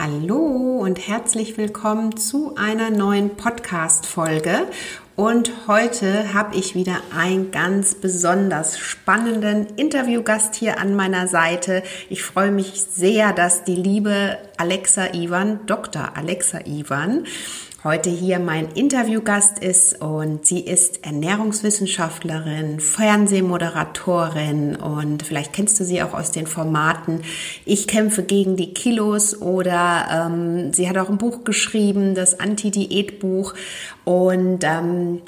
Hallo und herzlich willkommen zu einer neuen Podcast-Folge. Und heute habe ich wieder einen ganz besonders spannenden Interviewgast hier an meiner Seite. Ich freue mich sehr, dass die liebe Alexa Ivan, Dr. Alexa Ivan, heute hier mein Interviewgast ist und sie ist Ernährungswissenschaftlerin, Fernsehmoderatorin und vielleicht kennst du sie auch aus den Formaten Ich kämpfe gegen die Kilos oder ähm, sie hat auch ein Buch geschrieben, das Anti-Diät-Buch und ähm,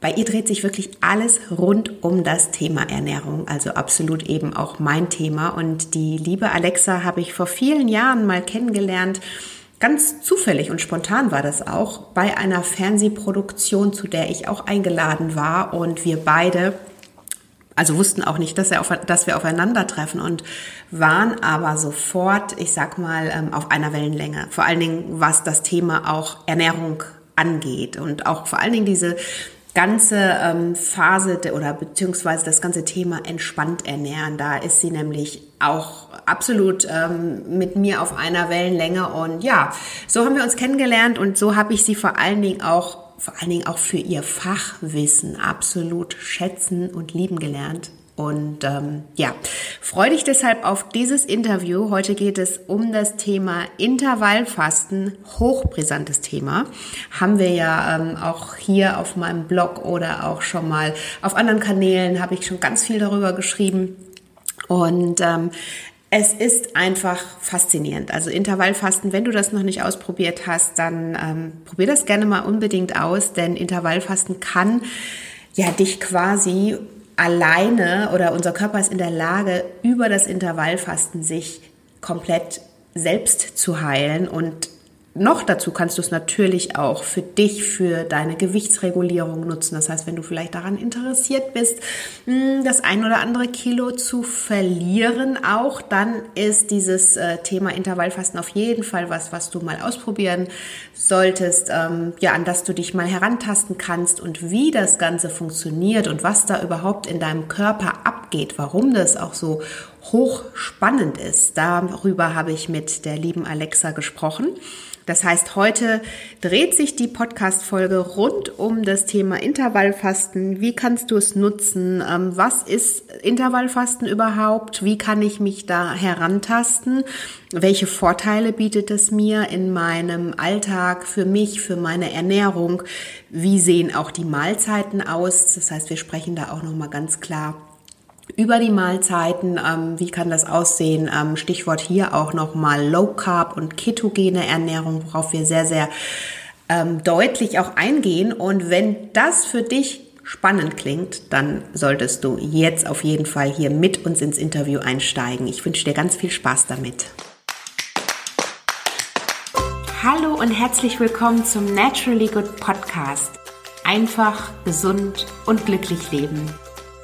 bei ihr dreht sich wirklich alles rund um das Thema Ernährung, also absolut eben auch mein Thema. Und die liebe Alexa habe ich vor vielen Jahren mal kennengelernt Ganz zufällig und spontan war das auch bei einer Fernsehproduktion, zu der ich auch eingeladen war und wir beide also wussten auch nicht, dass, auf, dass wir aufeinandertreffen und waren aber sofort, ich sag mal, ähm, auf einer Wellenlänge. Vor allen Dingen, was das Thema auch Ernährung angeht und auch vor allen Dingen diese ganze ähm, Phase oder beziehungsweise das ganze Thema entspannt ernähren. Da ist sie nämlich auch absolut ähm, mit mir auf einer Wellenlänge und ja, so haben wir uns kennengelernt und so habe ich sie vor allen Dingen auch vor allen Dingen auch für ihr Fachwissen absolut schätzen und lieben gelernt. Und ähm, ja, freue dich deshalb auf dieses Interview. Heute geht es um das Thema Intervallfasten, hochbrisantes Thema. Haben wir ja ähm, auch hier auf meinem Blog oder auch schon mal auf anderen Kanälen habe ich schon ganz viel darüber geschrieben. Und ähm, es ist einfach faszinierend. Also Intervallfasten, wenn du das noch nicht ausprobiert hast, dann ähm, probier das gerne mal unbedingt aus, denn Intervallfasten kann ja dich quasi alleine oder unser Körper ist in der Lage, über das Intervallfasten sich komplett selbst zu heilen und noch dazu kannst du es natürlich auch für dich, für deine Gewichtsregulierung nutzen. Das heißt, wenn du vielleicht daran interessiert bist, hm, das ein oder andere Kilo zu verlieren, auch dann ist dieses äh, Thema Intervallfasten auf jeden Fall was, was du mal ausprobieren solltest, ähm, ja, an das du dich mal herantasten kannst und wie das Ganze funktioniert und was da überhaupt in deinem Körper abgeht, warum das auch so hochspannend ist. Darüber habe ich mit der lieben Alexa gesprochen. Das heißt, heute dreht sich die Podcast-Folge rund um das Thema Intervallfasten. Wie kannst du es nutzen? Ähm, was ist Intervallfasten überhaupt? Wie kann ich mich da herantasten? Welche Vorteile bietet es mir in meinem Alltag für mich, für meine Ernährung? Wie sehen auch die Mahlzeiten aus? Das heißt, wir sprechen da auch nochmal ganz klar über die Mahlzeiten, ähm, wie kann das aussehen? Ähm, Stichwort hier auch nochmal Low Carb und ketogene Ernährung, worauf wir sehr, sehr ähm, deutlich auch eingehen. Und wenn das für dich spannend klingt, dann solltest du jetzt auf jeden Fall hier mit uns ins Interview einsteigen. Ich wünsche dir ganz viel Spaß damit. Hallo und herzlich willkommen zum Naturally Good Podcast. Einfach, gesund und glücklich leben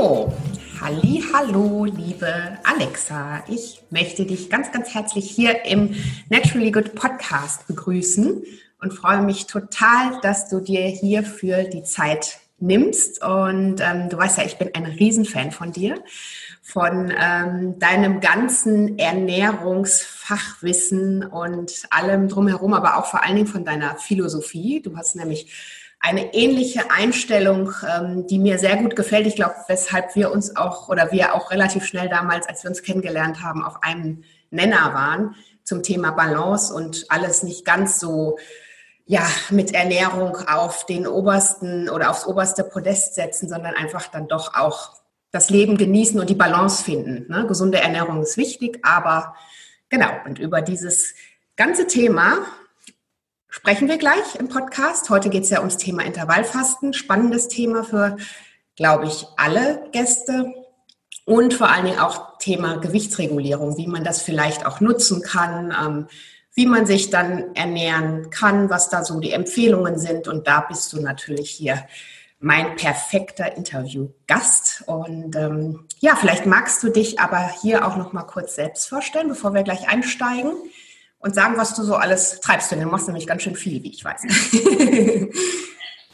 So, Halli, hallo, liebe Alexa. Ich möchte dich ganz, ganz herzlich hier im Naturally Good Podcast begrüßen und freue mich total, dass du dir hierfür die Zeit nimmst. Und ähm, du weißt ja, ich bin ein Riesenfan von dir, von ähm, deinem ganzen Ernährungsfachwissen und allem drumherum, aber auch vor allen Dingen von deiner Philosophie. Du hast nämlich eine ähnliche Einstellung, ähm, die mir sehr gut gefällt. Ich glaube, weshalb wir uns auch oder wir auch relativ schnell damals, als wir uns kennengelernt haben, auf einem Nenner waren zum Thema Balance und alles nicht ganz so ja, mit Ernährung auf den obersten oder aufs oberste Podest setzen, sondern einfach dann doch auch das Leben genießen und die Balance finden. Ne? Gesunde Ernährung ist wichtig, aber genau, und über dieses ganze Thema sprechen wir gleich im Podcast. Heute geht es ja ums Thema Intervallfasten. Spannendes Thema für, glaube ich, alle Gäste. und vor allen Dingen auch Thema Gewichtsregulierung, wie man das vielleicht auch nutzen kann, ähm, wie man sich dann ernähren kann, was da so die Empfehlungen sind. Und da bist du natürlich hier mein perfekter Interviewgast. Und ähm, ja, vielleicht magst du dich aber hier auch noch mal kurz selbst vorstellen, bevor wir gleich einsteigen und sagen, was du so alles treibst. Denn du machst nämlich ganz schön viel, wie ich weiß.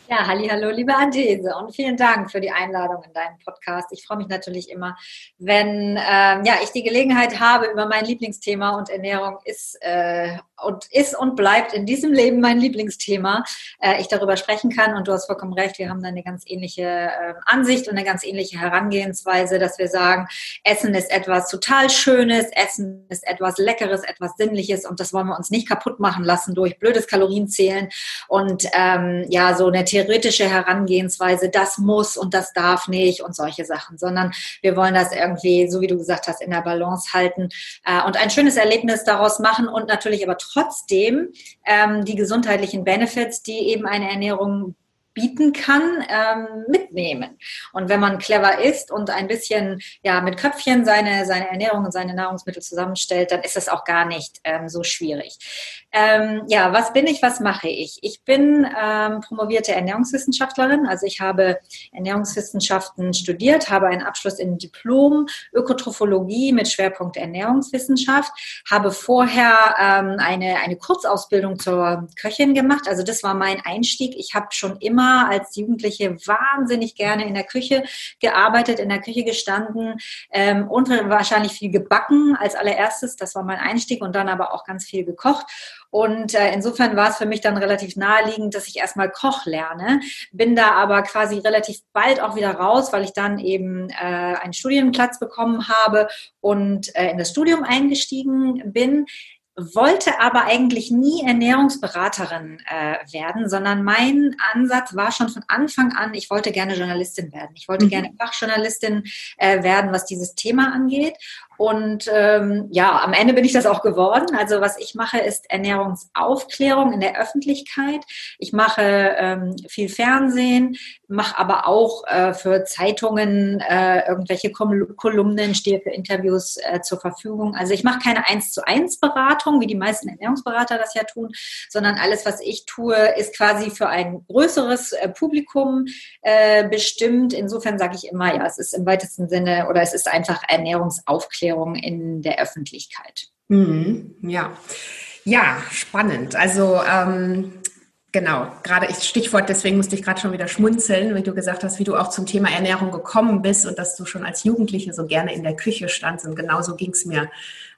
Ja, halli, hallo, liebe Antese und vielen Dank für die Einladung in deinen Podcast. Ich freue mich natürlich immer, wenn ähm, ja, ich die Gelegenheit habe, über mein Lieblingsthema und Ernährung ist äh, und ist und bleibt in diesem Leben mein Lieblingsthema, äh, ich darüber sprechen kann. Und du hast vollkommen recht, wir haben da eine ganz ähnliche äh, Ansicht und eine ganz ähnliche Herangehensweise, dass wir sagen, Essen ist etwas total Schönes, Essen ist etwas Leckeres, etwas Sinnliches und das wollen wir uns nicht kaputt machen lassen durch blödes Kalorienzählen und ähm, ja, so eine theoretische Herangehensweise, das muss und das darf nicht und solche Sachen, sondern wir wollen das irgendwie, so wie du gesagt hast, in der Balance halten äh, und ein schönes Erlebnis daraus machen und natürlich aber trotzdem ähm, die gesundheitlichen Benefits, die eben eine Ernährung bieten kann, ähm, mitnehmen. Und wenn man clever ist und ein bisschen ja mit Köpfchen seine, seine Ernährung und seine Nahrungsmittel zusammenstellt, dann ist das auch gar nicht ähm, so schwierig. Ähm, ja, was bin ich, was mache ich? Ich bin ähm, promovierte Ernährungswissenschaftlerin, also ich habe Ernährungswissenschaften studiert, habe einen Abschluss in Diplom Ökotrophologie mit Schwerpunkt Ernährungswissenschaft, habe vorher ähm, eine, eine Kurzausbildung zur Köchin gemacht, also das war mein Einstieg. Ich habe schon immer als Jugendliche wahnsinnig gerne in der Küche gearbeitet, in der Küche gestanden ähm, und wahrscheinlich viel gebacken als allererstes, das war mein Einstieg und dann aber auch ganz viel gekocht. Und äh, insofern war es für mich dann relativ naheliegend, dass ich erstmal Koch lerne. Bin da aber quasi relativ bald auch wieder raus, weil ich dann eben äh, einen Studienplatz bekommen habe und äh, in das Studium eingestiegen bin wollte aber eigentlich nie Ernährungsberaterin äh, werden, sondern mein Ansatz war schon von Anfang an, ich wollte gerne Journalistin werden. Ich wollte mhm. gerne Fachjournalistin äh, werden, was dieses Thema angeht. Und ähm, ja, am Ende bin ich das auch geworden. Also was ich mache, ist Ernährungsaufklärung in der Öffentlichkeit. Ich mache ähm, viel Fernsehen, mache aber auch äh, für Zeitungen äh, irgendwelche Kolumnen, stehe für Interviews äh, zur Verfügung. Also ich mache keine eins zu eins Beratung, wie die meisten Ernährungsberater das ja tun, sondern alles, was ich tue, ist quasi für ein größeres äh, Publikum äh, bestimmt. Insofern sage ich immer, ja, es ist im weitesten Sinne oder es ist einfach Ernährungsaufklärung. Aufklärung in der Öffentlichkeit. Mhm, ja. Ja, spannend. Also ähm, genau, gerade ich Stichwort, deswegen musste ich gerade schon wieder schmunzeln, wie du gesagt hast, wie du auch zum Thema Ernährung gekommen bist und dass du schon als Jugendliche so gerne in der Küche standst. Und genauso ging es mir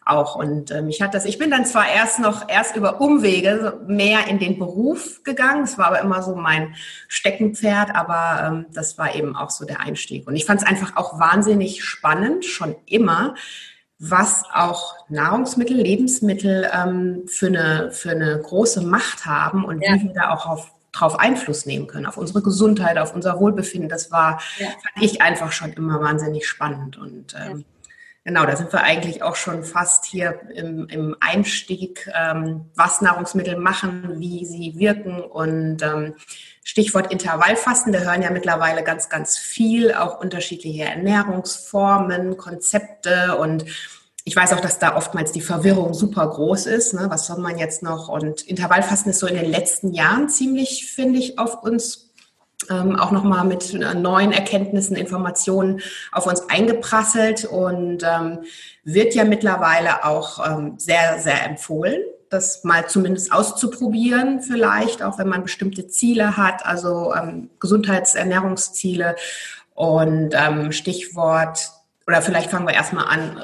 auch. Und äh, mich hat das, ich bin dann zwar erst noch, erst über Umwege mehr in den Beruf gegangen. Das war aber immer so mein Steckenpferd, aber ähm, das war eben auch so der Einstieg. Und ich fand es einfach auch wahnsinnig spannend, schon immer, was auch Nahrungsmittel, Lebensmittel ähm, für, eine, für eine große Macht haben und ja. wie wir da auch auf darauf Einfluss nehmen können, auf unsere Gesundheit, auf unser Wohlbefinden. Das war, ja. fand ich einfach schon immer wahnsinnig spannend. Und ähm, ja. Genau, da sind wir eigentlich auch schon fast hier im, im Einstieg, ähm, was Nahrungsmittel machen, wie sie wirken und ähm, Stichwort Intervallfasten, da hören ja mittlerweile ganz, ganz viel, auch unterschiedliche Ernährungsformen, Konzepte und ich weiß auch, dass da oftmals die Verwirrung super groß ist. Ne? Was soll man jetzt noch? Und Intervallfasten ist so in den letzten Jahren ziemlich, finde ich, auf uns ähm, auch nochmal mit äh, neuen Erkenntnissen, Informationen auf uns eingeprasselt und ähm, wird ja mittlerweile auch ähm, sehr, sehr empfohlen, das mal zumindest auszuprobieren, vielleicht, auch wenn man bestimmte Ziele hat, also ähm, Gesundheitsernährungsziele und ähm, Stichwort, oder vielleicht fangen wir erstmal an,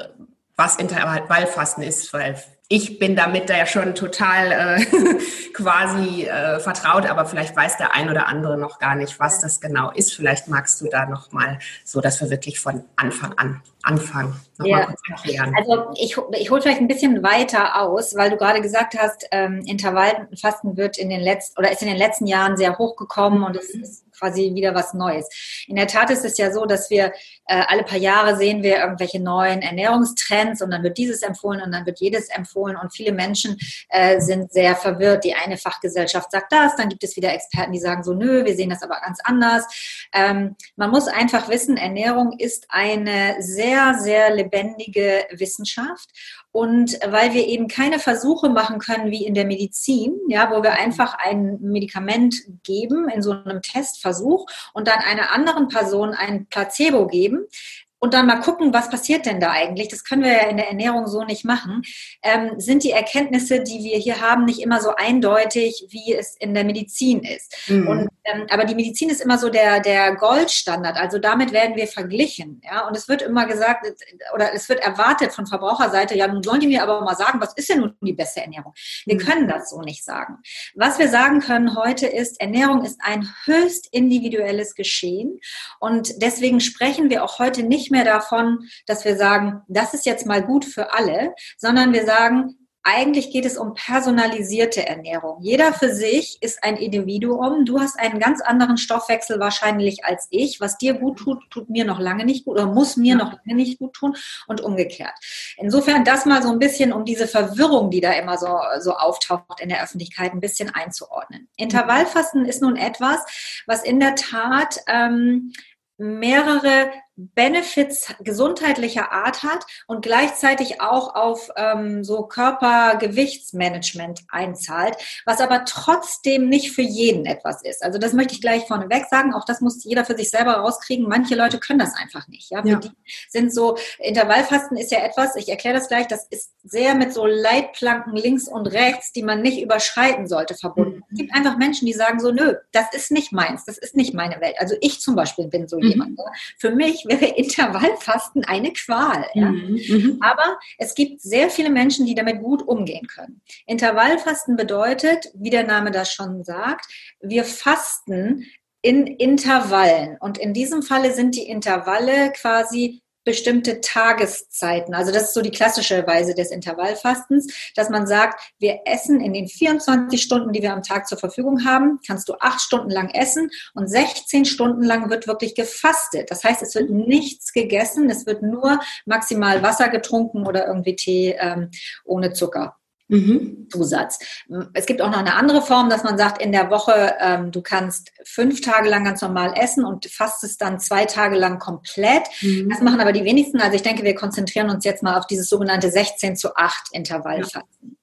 was Intervallfasten ist, weil ich bin damit da ja schon total äh, quasi äh, vertraut, aber vielleicht weiß der ein oder andere noch gar nicht, was das genau ist. Vielleicht magst du da noch mal so, dass wir wirklich von Anfang an anfangen. Ja. Also ich, ich hole vielleicht ein bisschen weiter aus, weil du gerade gesagt hast, ähm, Intervallfasten wird in den letzten oder ist in den letzten Jahren sehr hochgekommen und es ist quasi wieder was Neues. In der Tat ist es ja so, dass wir äh, alle paar Jahre sehen wir irgendwelche neuen Ernährungstrends und dann wird dieses empfohlen und dann wird jedes empfohlen und viele Menschen äh, sind sehr verwirrt. Die eine Fachgesellschaft sagt das, dann gibt es wieder Experten, die sagen so, nö, wir sehen das aber ganz anders. Ähm, man muss einfach wissen, Ernährung ist eine sehr, sehr lebendige Wissenschaft und weil wir eben keine Versuche machen können wie in der Medizin, ja, wo wir einfach ein Medikament geben in so einem Testversuch und dann einer anderen Person ein Placebo geben, und dann mal gucken, was passiert denn da eigentlich? Das können wir ja in der Ernährung so nicht machen. Ähm, sind die Erkenntnisse, die wir hier haben, nicht immer so eindeutig, wie es in der Medizin ist? Mhm. Und, ähm, aber die Medizin ist immer so der, der Goldstandard. Also damit werden wir verglichen. Ja? Und es wird immer gesagt, oder es wird erwartet von Verbraucherseite, ja, nun sollen die mir aber mal sagen, was ist denn nun die beste Ernährung? Wir mhm. können das so nicht sagen. Was wir sagen können heute ist, Ernährung ist ein höchst individuelles Geschehen. Und deswegen sprechen wir auch heute nicht mehr mehr davon, dass wir sagen, das ist jetzt mal gut für alle, sondern wir sagen, eigentlich geht es um personalisierte Ernährung. Jeder für sich ist ein Individuum. Du hast einen ganz anderen Stoffwechsel wahrscheinlich als ich. Was dir gut tut, tut mir noch lange nicht gut oder muss mir noch lange nicht gut tun und umgekehrt. Insofern das mal so ein bisschen, um diese Verwirrung, die da immer so, so auftaucht in der Öffentlichkeit, ein bisschen einzuordnen. Intervallfasten ist nun etwas, was in der Tat ähm, mehrere Benefits gesundheitlicher Art hat und gleichzeitig auch auf ähm, so Körpergewichtsmanagement einzahlt, was aber trotzdem nicht für jeden etwas ist. Also das möchte ich gleich vorneweg sagen. Auch das muss jeder für sich selber rauskriegen. Manche Leute können das einfach nicht. Ja, für ja. die sind so Intervallfasten ist ja etwas. Ich erkläre das gleich. Das ist sehr mit so Leitplanken links und rechts, die man nicht überschreiten sollte, verbunden. Mhm. Es gibt einfach Menschen, die sagen so, nö, das ist nicht meins, das ist nicht meine Welt. Also ich zum Beispiel bin so mhm. jemand. Für mich wäre Intervallfasten eine Qual. Ja? Mhm, mhm. Aber es gibt sehr viele Menschen, die damit gut umgehen können. Intervallfasten bedeutet, wie der Name das schon sagt, wir fasten in Intervallen. Und in diesem Falle sind die Intervalle quasi bestimmte Tageszeiten. Also das ist so die klassische Weise des Intervallfastens, dass man sagt, wir essen in den 24 Stunden, die wir am Tag zur Verfügung haben, kannst du acht Stunden lang essen und 16 Stunden lang wird wirklich gefastet. Das heißt, es wird nichts gegessen, es wird nur maximal Wasser getrunken oder irgendwie Tee ähm, ohne Zucker. Mhm. Zusatz. Es gibt auch noch eine andere Form, dass man sagt, in der Woche, ähm, du kannst fünf Tage lang ganz normal essen und fastest dann zwei Tage lang komplett. Mhm. Das machen aber die wenigsten. Also ich denke, wir konzentrieren uns jetzt mal auf dieses sogenannte 16 zu 8 Intervallfasten.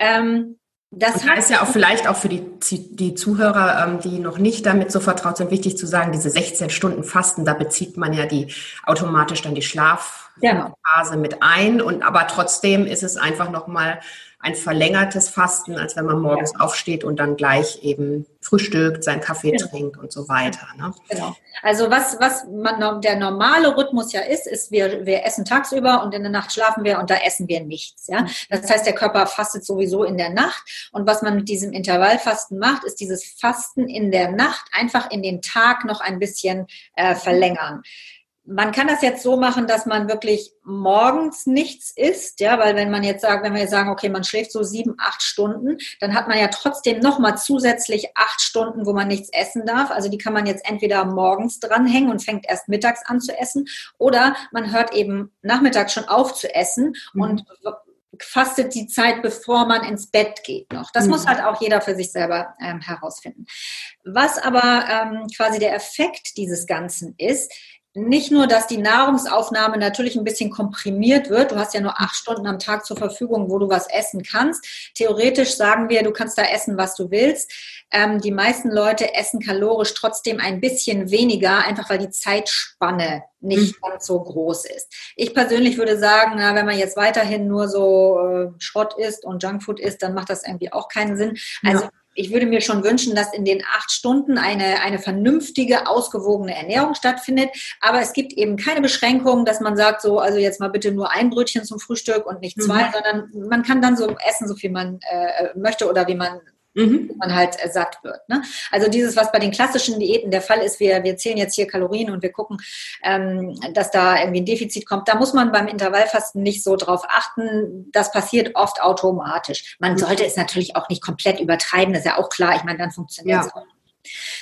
Ja. Ähm, das und heißt ja auch vielleicht auch für die, die Zuhörer, ähm, die noch nicht damit so vertraut sind, wichtig zu sagen, diese 16 Stunden Fasten, da bezieht man ja die automatisch dann die Schlaf genau. Phase mit ein. Und aber trotzdem ist es einfach nochmal ein verlängertes Fasten, als wenn man morgens ja. aufsteht und dann gleich eben frühstückt, seinen Kaffee genau. trinkt und so weiter. Ne? Genau. Also was, was man, der normale Rhythmus ja ist, ist, wir, wir essen tagsüber und in der Nacht schlafen wir und da essen wir nichts. Ja? Das heißt, der Körper fastet sowieso in der Nacht. Und was man mit diesem Intervallfasten macht, ist dieses Fasten in der Nacht einfach in den Tag noch ein bisschen äh, verlängern man kann das jetzt so machen, dass man wirklich morgens nichts isst, ja, weil wenn man jetzt sagt, wenn wir jetzt sagen, okay, man schläft so sieben, acht Stunden, dann hat man ja trotzdem nochmal zusätzlich acht Stunden, wo man nichts essen darf. Also die kann man jetzt entweder morgens dranhängen und fängt erst mittags an zu essen oder man hört eben nachmittags schon auf zu essen mhm. und fastet die Zeit, bevor man ins Bett geht noch. Das mhm. muss halt auch jeder für sich selber ähm, herausfinden. Was aber ähm, quasi der Effekt dieses Ganzen ist, nicht nur, dass die Nahrungsaufnahme natürlich ein bisschen komprimiert wird. Du hast ja nur acht Stunden am Tag zur Verfügung, wo du was essen kannst. Theoretisch sagen wir, du kannst da essen, was du willst. Ähm, die meisten Leute essen kalorisch trotzdem ein bisschen weniger, einfach weil die Zeitspanne nicht mhm. ganz so groß ist. Ich persönlich würde sagen, na, wenn man jetzt weiterhin nur so äh, Schrott isst und Junkfood isst, dann macht das irgendwie auch keinen Sinn. Also ja ich würde mir schon wünschen, dass in den acht Stunden eine, eine vernünftige, ausgewogene Ernährung stattfindet. Aber es gibt eben keine Beschränkungen, dass man sagt, so, also jetzt mal bitte nur ein Brötchen zum Frühstück und nicht zwei, mhm. sondern man kann dann so essen, so viel man äh, möchte oder wie man mhm. man halt satt wird. Ne? Also dieses, was bei den klassischen Diäten der Fall ist, wir, wir zählen jetzt hier Kalorien und wir gucken, ähm, dass da irgendwie ein Defizit kommt. Da muss man beim Intervallfasten nicht so drauf achten. Das passiert oft automatisch. Man sollte es natürlich auch nicht komplett übertreiben, das ist ja auch klar. Ich meine, dann funktioniert es ja. auch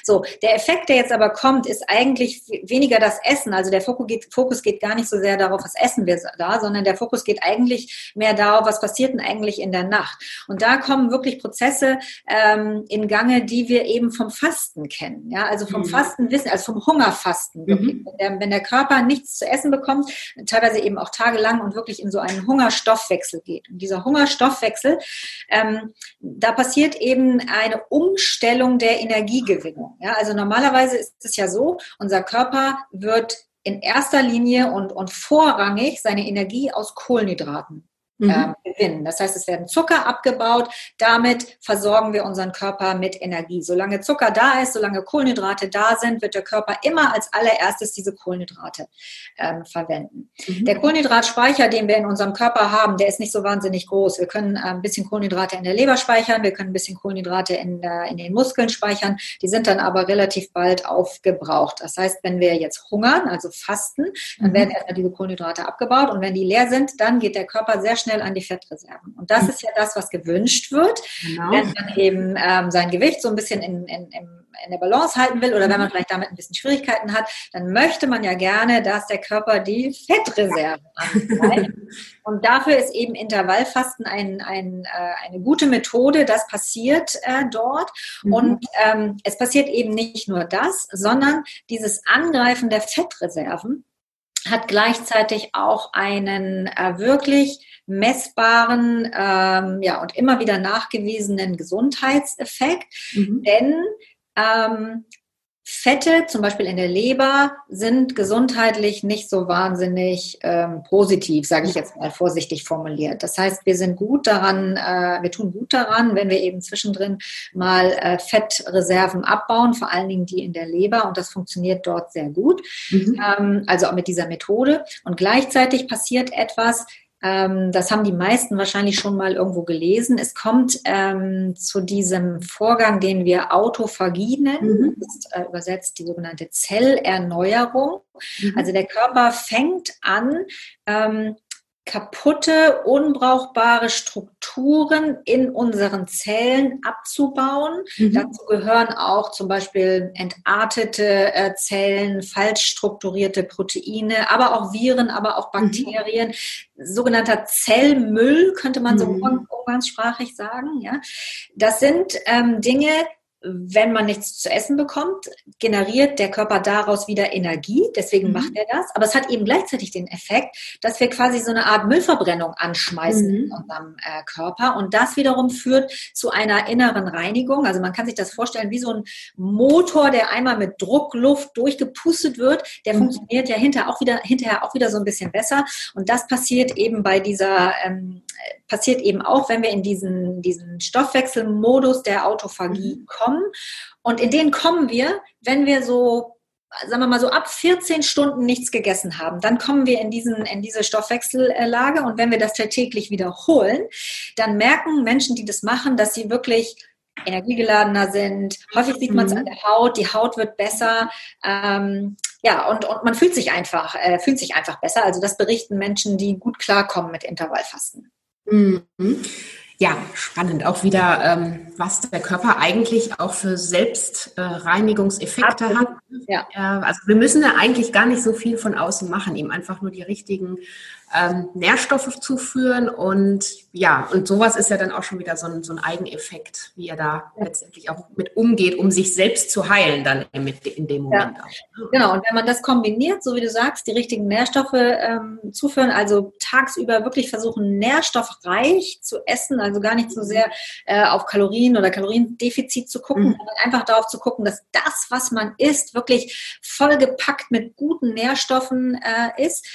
So, der Effekt, der jetzt aber kommt, ist eigentlich weniger das Essen. Also der Fokus geht, Fokus geht gar nicht so sehr darauf, was essen wir da, sondern der Fokus geht eigentlich mehr darauf, was passiert denn eigentlich in der Nacht. Und da kommen wirklich Prozesse ähm, in Gange, die wir eben vom Fasten kennen. Ja, also vom mhm. Fasten wissen, also vom Hungerfasten. Mhm. Wenn, der, wenn der Körper nichts zu essen bekommt, teilweise eben auch tagelang und wirklich in so einen Hungerstoffwechsel geht. Und dieser Hungerstoffwechsel, ähm, da passiert eben eine Umstellung der Energiegewinnung. Ja, also normalerweise ist es ja so, unser Körper wird in erster Linie und, und vorrangig seine Energie aus Kohlenhydraten mhm. ähm, gewinnen. Das heißt, es werden Zucker abgebaut. Damit versorgen wir unseren Körper mit Energie. Solange Zucker da ist, solange Kohlenhydrate da sind, wird der Körper immer als allererstes diese Kohlenhydrate ähm, verwenden. Mhm. Der Kohlenhydratspeicher, den wir in unserem Körper haben, der ist nicht so wahnsinnig groß. Wir können äh, ein bisschen Kohlenhydrate in der Leber speichern, wir können ein bisschen Kohlenhydrate in, äh, in den Muskeln speichern. Die sind dann aber relativ bald aufgebraucht. Das heißt, wenn wir jetzt hungern, also fasten, dann mhm. werden erstmal diese Kohlenhydrate abgebaut und wenn die leer sind, dann geht der Körper sehr schnell schnell an die Fettreserven. Und das ist ja das, was gewünscht wird, genau. wenn man eben ähm, sein Gewicht so ein bisschen in, in, in der Balance halten will oder wenn man vielleicht damit ein bisschen Schwierigkeiten hat, dann möchte man ja gerne, dass der Körper die Fettreserven anzeigt. Und dafür ist eben Intervallfasten ein, ein, äh, eine gute Methode. Das passiert äh, dort. Mhm. Und ähm, es passiert eben nicht nur das, sondern dieses Angreifen der Fettreserven hat gleichzeitig auch einen äh, wirklich messbaren ähm, ja, und immer wieder nachgewiesenen Gesundheitseffekt. Mhm. Denn ähm, Fette, zum Beispiel in der Leber, sind gesundheitlich nicht so wahnsinnig ähm, positiv, sage ich jetzt mal vorsichtig formuliert. Das heißt, wir sind gut daran, äh, wir tun gut daran, wenn wir eben zwischendrin mal äh, Fettreserven abbauen, vor allen Dingen die in der Leber, und das funktioniert dort sehr gut. Mhm. Ähm, also auch mit dieser Methode. Und gleichzeitig passiert etwas, ähm, das haben die meisten wahrscheinlich schon mal irgendwo gelesen. Es kommt ähm, zu diesem Vorgang, den wir Autophagie nennen, mhm. das ist, äh, übersetzt die sogenannte Zellerneuerung. Mhm. Also der Körper fängt an, ähm, kaputte, unbrauchbare Strukturen in unseren Zellen abzubauen. Mhm. Dazu gehören auch zum Beispiel entartete äh, Zellen, falsch strukturierte Proteine, aber auch Viren, aber auch mhm. Bakterien. Mhm. Sogenannter Zellmüll könnte man so mhm. umgangssprachig sagen. Ja, das sind ähm, Dinge, wenn man nichts zu essen bekommt, generiert der Körper daraus wieder Energie. Deswegen mhm. macht er das. Aber es hat eben gleichzeitig den Effekt, dass wir quasi so eine Art Müllverbrennung anschmeißen mhm. in unserem äh, Körper. Und das wiederum führt zu einer inneren Reinigung. Also man kann sich das vorstellen wie so ein Motor, der einmal mit Druckluft durchgepustet wird. Der mhm. funktioniert ja hinterher auch wieder, hinterher auch wieder so ein bisschen besser. Und das passiert eben bei dieser, ähm, passiert eben auch, wenn wir in diesen, diesen Stoffwechselmodus der Autophagie mhm. kommen. Und in den kommen wir, wenn wir so sagen wir mal so ab 14 Stunden nichts gegessen haben, dann kommen wir in, diesen, in diese Stoffwechsellage und wenn wir das täglich wiederholen, dann merken Menschen, die das machen, dass sie wirklich energiegeladener sind. Häufig sieht man es mhm. an der Haut, die Haut wird besser. Ähm, ja, und, und man fühlt sich einfach, äh, fühlt sich einfach besser. Also das berichten Menschen, die gut klarkommen mit Intervallfasten. Mhm. Ja, spannend. Auch wieder, ähm, was der Körper eigentlich auch für Selbstreinigungseffekte äh, hat. Ja. Äh, also wir müssen da eigentlich gar nicht so viel von außen machen, ihm einfach nur die richtigen ähm, Nährstoffe zuführen und ja, und sowas ist ja dann auch schon wieder so ein, so ein Eigeneffekt, wie er da ja. letztendlich auch mit umgeht, um sich selbst zu heilen dann mit, in dem Moment ja. auch. Genau, und wenn man das kombiniert, so wie du sagst, die richtigen Nährstoffe ähm, zuführen, also tagsüber wirklich versuchen, nährstoffreich zu essen, also gar nicht so sehr äh, auf Kalorien oder Kaloriendefizit zu gucken, mhm. sondern einfach darauf zu gucken, dass das, was man isst, wirklich vollgepackt mit guten Nährstoffen äh, ist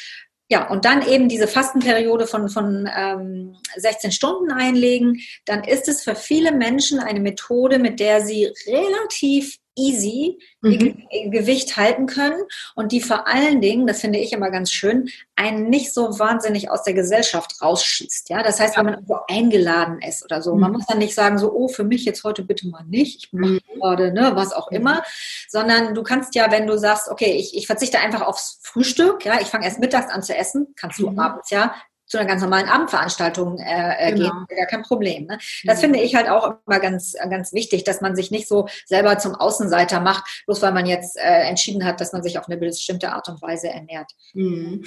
ja, und dann eben diese Fastenperiode von, von ähm, 16 Stunden einlegen, dann ist es für viele Menschen eine Methode, mit der sie relativ easy mhm. Gewicht halten können und die vor allen Dingen, das finde ich immer ganz schön, einen nicht so wahnsinnig aus der Gesellschaft rausschießt. Ja, das heißt, wenn man irgendwo eingeladen ist oder so, mhm. man muss dann nicht sagen so, oh, für mich jetzt heute bitte mal nicht, ich mache mhm. gerade, ne, was auch immer, sondern du kannst ja, wenn du sagst, okay, ich, ich verzichte einfach aufs Frühstück, ja, ich fange erst mittags an zu essen, kannst du mhm. abends ja zu einer ganz normalen Abendveranstaltung äh, äh genau. gehen, gar kein Problem. Ne? Das mhm. finde ich halt auch immer ganz, ganz wichtig, dass man sich nicht so selber zum Außenseiter macht, bloß weil man jetzt äh, entschieden hat, dass man sich auf eine bestimmte Art und Weise ernährt. Mhm.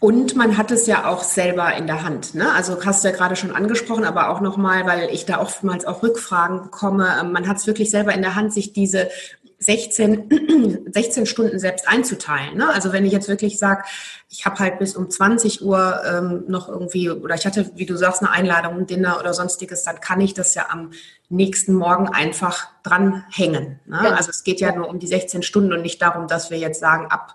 Und man hat es ja auch selber in der Hand. Ne? Also hast du ja gerade schon angesprochen, aber auch nochmal, weil ich da oftmals auch Rückfragen bekomme. Man hat es wirklich selber in der Hand, sich diese 16, 16 Stunden selbst einzuteilen. Ne? Also wenn ich jetzt wirklich sage, ich habe halt bis um 20 Uhr ähm, noch irgendwie, oder ich hatte, wie du sagst, eine Einladung, ein Dinner oder sonstiges, dann kann ich das ja am nächsten Morgen einfach dranhängen. Ne? Ja. Also es geht ja nur um die 16 Stunden und nicht darum, dass wir jetzt sagen, ab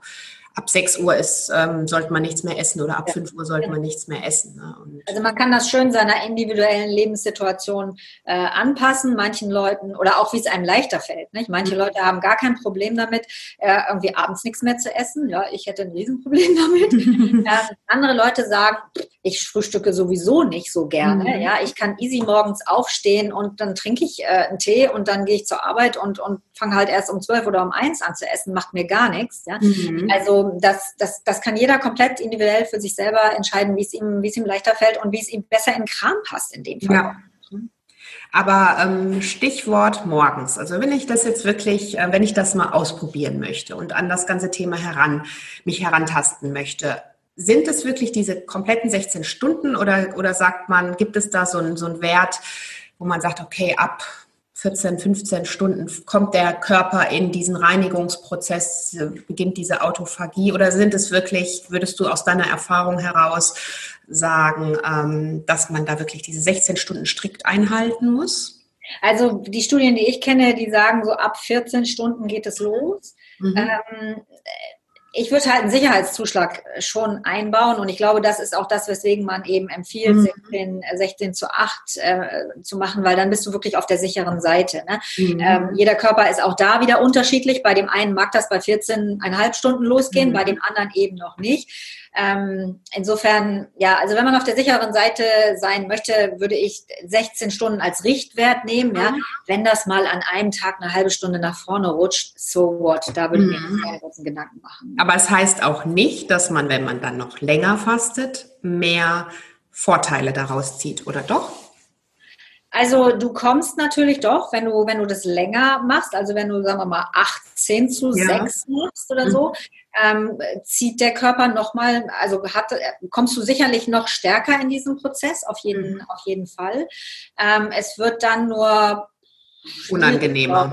ab 6 Uhr ist, ähm, sollte man nichts mehr essen oder ab ja. 5 Uhr sollte man nichts mehr essen. Ne? also man kann das schön seiner individuellen Lebenssituation äh, anpassen, manchen Leuten oder auch wie es einem leichter fällt. Nicht? Manche mhm. Leute haben gar kein Problem damit, äh, irgendwie abends nichts mehr zu essen. Ja, ich hätte ein Riesenproblem damit. äh, andere Leute sagen, ich frühstücke sowieso nicht so gerne. Mhm. Ja, ich kann easy morgens aufstehen und dann trinke ich äh, einen Tee und dann gehe ich zur Arbeit und, und fange halt erst um 12 oder um 1 an zu essen, macht mir gar nichts. Ja? Mhm. Also das, das, das kann jeder komplett individuell für sich selber entscheiden, wie es ihm, wie es ihm leichter fällt und wie es ihm besser in Kram passt in dem Fall. Ja. Aber ähm, Stichwort morgens. Also wenn ich das jetzt wirklich, äh, wenn ich das mal ausprobieren möchte und an das ganze Thema heran, mich herantasten möchte, sind es wirklich diese kompletten 16 Stunden oder, oder sagt man, gibt es da so einen, so einen Wert, wo man sagt, okay, ab 14, 15 Stunden kommt der Körper in diesen Reinigungsprozess, beginnt diese Autophagie oder sind es wirklich, würdest du aus deiner Erfahrung heraus sagen, ähm, dass man da wirklich diese 16 Stunden strikt einhalten muss? Also die Studien, die ich kenne, die sagen, so ab 14 Stunden geht es los. Mhm. Ähm, ich würde halt einen Sicherheitszuschlag äh, schon einbauen und ich glaube, das ist auch das, weswegen man eben empfiehlt, mhm. 16, 16 äh, zu 8 äh, zu machen, weil dann bist du wirklich auf der sicheren Seite. Ne? Mhm. Ähm, jeder Körper ist auch da wieder unterschiedlich. Bei dem einen mag das bei 14,5 Stunden losgehen, mhm. bei dem anderen eben noch nicht. Ähm, insofern, ja, also wenn man auf der sicheren Seite sein möchte, würde ich 16 Stunden als Richtwert nehmen. Ja? Mhm. Wenn das mal an einem Tag eine halbe Stunde nach vorne rutscht, so what, da würde ich mir mhm. keine großen Gedanken machen. Aber es heißt auch nicht, dass man, wenn man dann noch länger fastet, mehr Vorteile daraus zieht, oder doch? Also du kommst natürlich doch, wenn du, wenn du das länger machst, also wenn du, sagen wir mal, 18 zu ja. 6 machst oder so, ähm, zieht der Körper nochmal, also hat, kommst du sicherlich noch stärker in diesen Prozess, auf jeden, mhm. auf jeden Fall. Ähm, es wird dann nur unangenehmer.